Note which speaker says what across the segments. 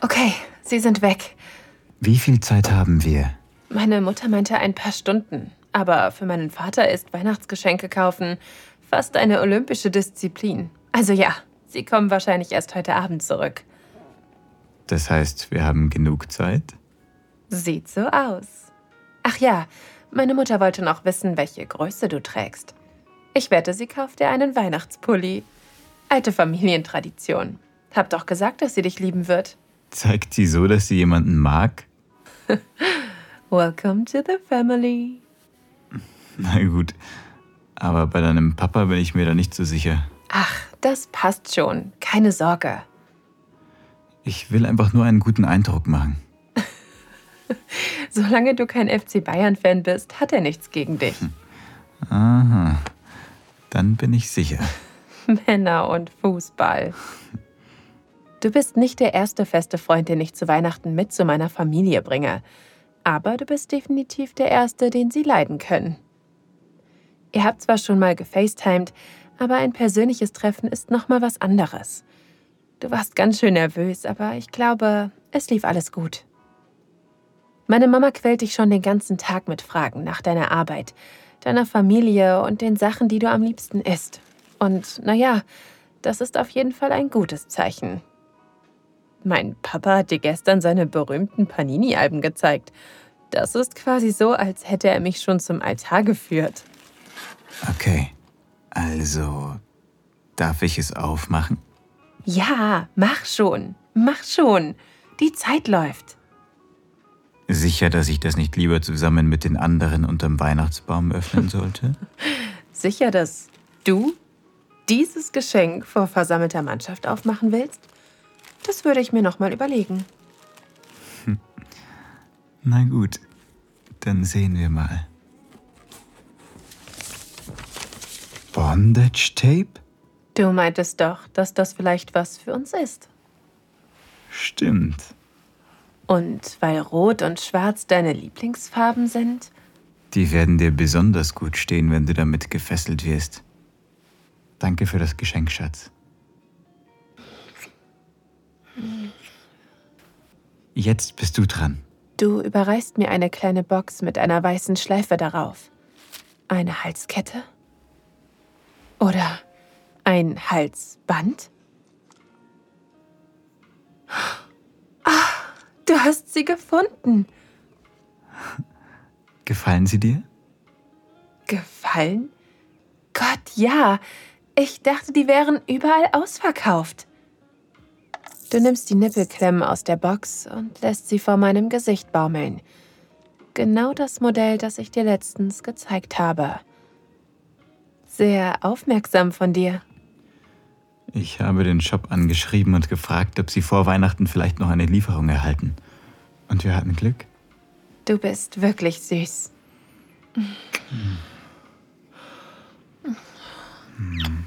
Speaker 1: Okay, sie sind weg.
Speaker 2: Wie viel Zeit haben wir?
Speaker 1: Meine Mutter meinte ein paar Stunden. Aber für meinen Vater ist Weihnachtsgeschenke kaufen fast eine olympische Disziplin. Also ja, sie kommen wahrscheinlich erst heute Abend zurück.
Speaker 2: Das heißt, wir haben genug Zeit?
Speaker 1: Sieht so aus. Ach ja, meine Mutter wollte noch wissen, welche Größe du trägst. Ich wette, sie kauft dir einen Weihnachtspulli. Alte Familientradition. Hab doch gesagt, dass sie dich lieben wird.
Speaker 2: Zeigt sie so, dass sie jemanden mag?
Speaker 1: Welcome to the family.
Speaker 2: Na gut, aber bei deinem Papa bin ich mir da nicht so sicher.
Speaker 1: Ach, das passt schon. Keine Sorge.
Speaker 2: Ich will einfach nur einen guten Eindruck machen.
Speaker 1: Solange du kein FC Bayern-Fan bist, hat er nichts gegen dich.
Speaker 2: Aha, dann bin ich sicher.
Speaker 1: Männer und Fußball. Du bist nicht der erste feste Freund, den ich zu Weihnachten mit zu meiner Familie bringe. Aber du bist definitiv der erste, den sie leiden können. Ihr habt zwar schon mal gefacetimed, aber ein persönliches Treffen ist noch mal was anderes. Du warst ganz schön nervös, aber ich glaube, es lief alles gut. Meine Mama quält dich schon den ganzen Tag mit Fragen nach deiner Arbeit, deiner Familie und den Sachen, die du am liebsten isst. Und naja, das ist auf jeden Fall ein gutes Zeichen. Mein Papa hat dir gestern seine berühmten Panini-Alben gezeigt. Das ist quasi so, als hätte er mich schon zum Altar geführt.
Speaker 2: Okay, also darf ich es aufmachen?
Speaker 1: Ja, mach schon, mach schon. Die Zeit läuft.
Speaker 2: Sicher, dass ich das nicht lieber zusammen mit den anderen unterm Weihnachtsbaum öffnen sollte?
Speaker 1: Sicher, dass du dieses Geschenk vor versammelter Mannschaft aufmachen willst? Das würde ich mir noch mal überlegen.
Speaker 2: Na gut, dann sehen wir mal. Bondage Tape?
Speaker 1: Du meintest doch, dass das vielleicht was für uns ist.
Speaker 2: Stimmt.
Speaker 1: Und weil Rot und Schwarz deine Lieblingsfarben sind?
Speaker 2: Die werden dir besonders gut stehen, wenn du damit gefesselt wirst. Danke für das Geschenk, Schatz. Jetzt bist du dran.
Speaker 1: Du überreichst mir eine kleine Box mit einer weißen Schleife darauf. Eine Halskette? Oder ein Halsband? Ah, du hast sie gefunden.
Speaker 2: Gefallen sie dir?
Speaker 1: Gefallen? Gott, ja. Ich dachte, die wären überall ausverkauft. Du nimmst die Nippelklemmen aus der Box und lässt sie vor meinem Gesicht baumeln. Genau das Modell, das ich dir letztens gezeigt habe. Sehr aufmerksam von dir.
Speaker 2: Ich habe den Shop angeschrieben und gefragt, ob sie vor Weihnachten vielleicht noch eine Lieferung erhalten. Und wir hatten Glück.
Speaker 1: Du bist wirklich süß.
Speaker 2: Hm. Hm.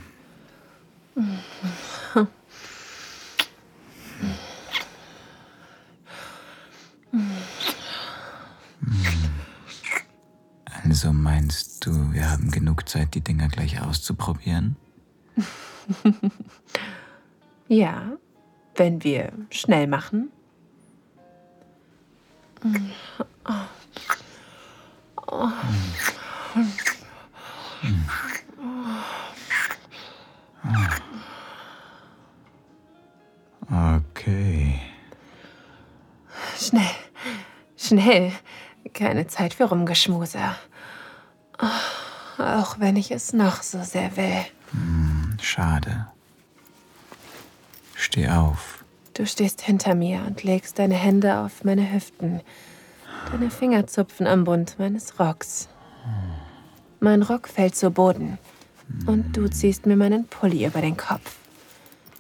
Speaker 2: Also meinst du, wir haben genug Zeit, die Dinger gleich auszuprobieren?
Speaker 1: ja, wenn wir schnell machen.
Speaker 2: Okay.
Speaker 1: Schnell, schnell. Keine Zeit für Rumgeschmuse. Auch wenn ich es noch so sehr will.
Speaker 2: Hm, schade. Steh auf.
Speaker 1: Du stehst hinter mir und legst deine Hände auf meine Hüften. Deine Finger zupfen am Bund meines Rocks. Mein Rock fällt zu Boden. Und du ziehst mir meinen Pulli über den Kopf.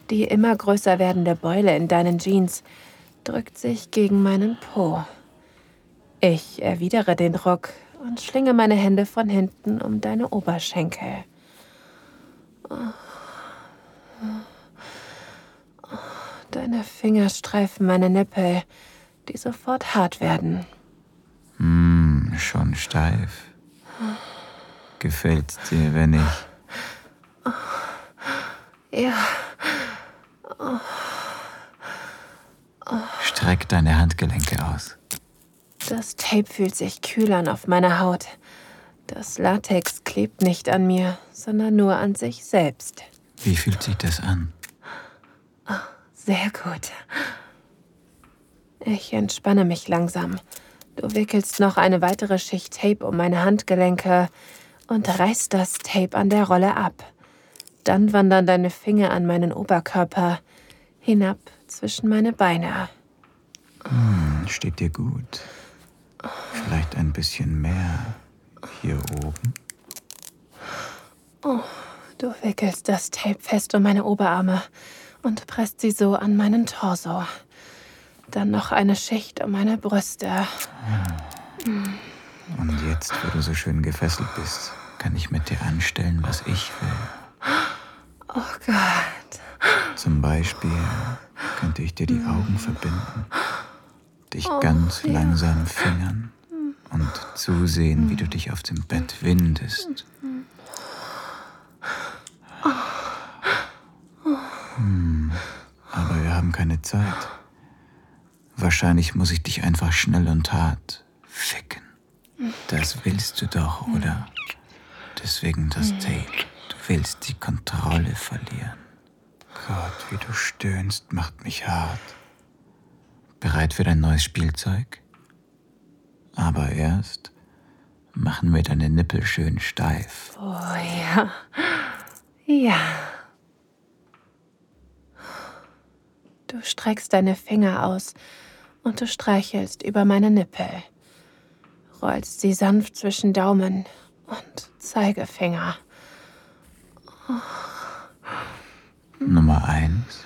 Speaker 1: Die immer größer werdende Beule in deinen Jeans drückt sich gegen meinen Po. Ich erwidere den Ruck und schlinge meine Hände von hinten um deine Oberschenkel. Deine Finger streifen meine Nippel, die sofort hart werden.
Speaker 2: Hm, schon steif. Gefällt dir, wenn ich.
Speaker 1: Ja.
Speaker 2: Streck deine Handgelenke aus.
Speaker 1: Das Tape fühlt sich kühl an auf meiner Haut. Das Latex klebt nicht an mir, sondern nur an sich selbst.
Speaker 2: Wie fühlt sich das an?
Speaker 1: Oh, sehr gut. Ich entspanne mich langsam. Du wickelst noch eine weitere Schicht Tape um meine Handgelenke und reißt das Tape an der Rolle ab. Dann wandern deine Finger an meinen Oberkörper hinab zwischen meine Beine.
Speaker 2: Hm, steht dir gut. Vielleicht ein bisschen mehr hier oben.
Speaker 1: Oh, du wickelst das Tape fest um meine Oberarme und presst sie so an meinen Torso. Dann noch eine Schicht um meine Brüste.
Speaker 2: Und jetzt, wo du so schön gefesselt bist, kann ich mit dir anstellen, was ich will.
Speaker 1: Oh Gott.
Speaker 2: Zum Beispiel könnte ich dir die Augen verbinden, dich oh, ganz ja. langsam fingern und zusehen, wie du dich auf dem Bett windest. Hm, aber wir haben keine Zeit. Wahrscheinlich muss ich dich einfach schnell und hart ficken. Das willst du doch, oder? Deswegen das Tape. Du willst die Kontrolle verlieren. Gott, wie du stöhnst, macht mich hart. Bereit für dein neues Spielzeug? Aber erst machen wir deine Nippel schön steif.
Speaker 1: Oh ja. Ja. Du streckst deine Finger aus und du streichelst über meine Nippel, rollst sie sanft zwischen Daumen und Zeigefinger.
Speaker 2: Oh. Nummer eins.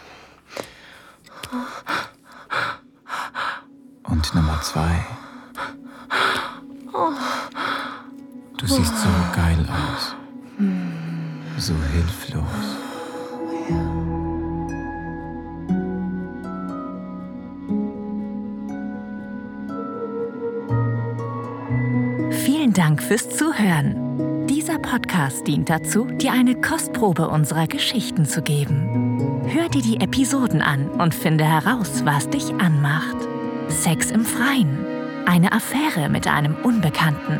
Speaker 2: Und Nummer zwei. Du siehst so geil aus. So hilflos.
Speaker 3: Vielen Dank fürs Zuhören. Dieser Podcast dient dazu, dir eine Kostprobe unserer Geschichten zu geben. Hör dir die Episoden an und finde heraus, was dich anmacht. Sex im Freien, eine Affäre mit einem Unbekannten,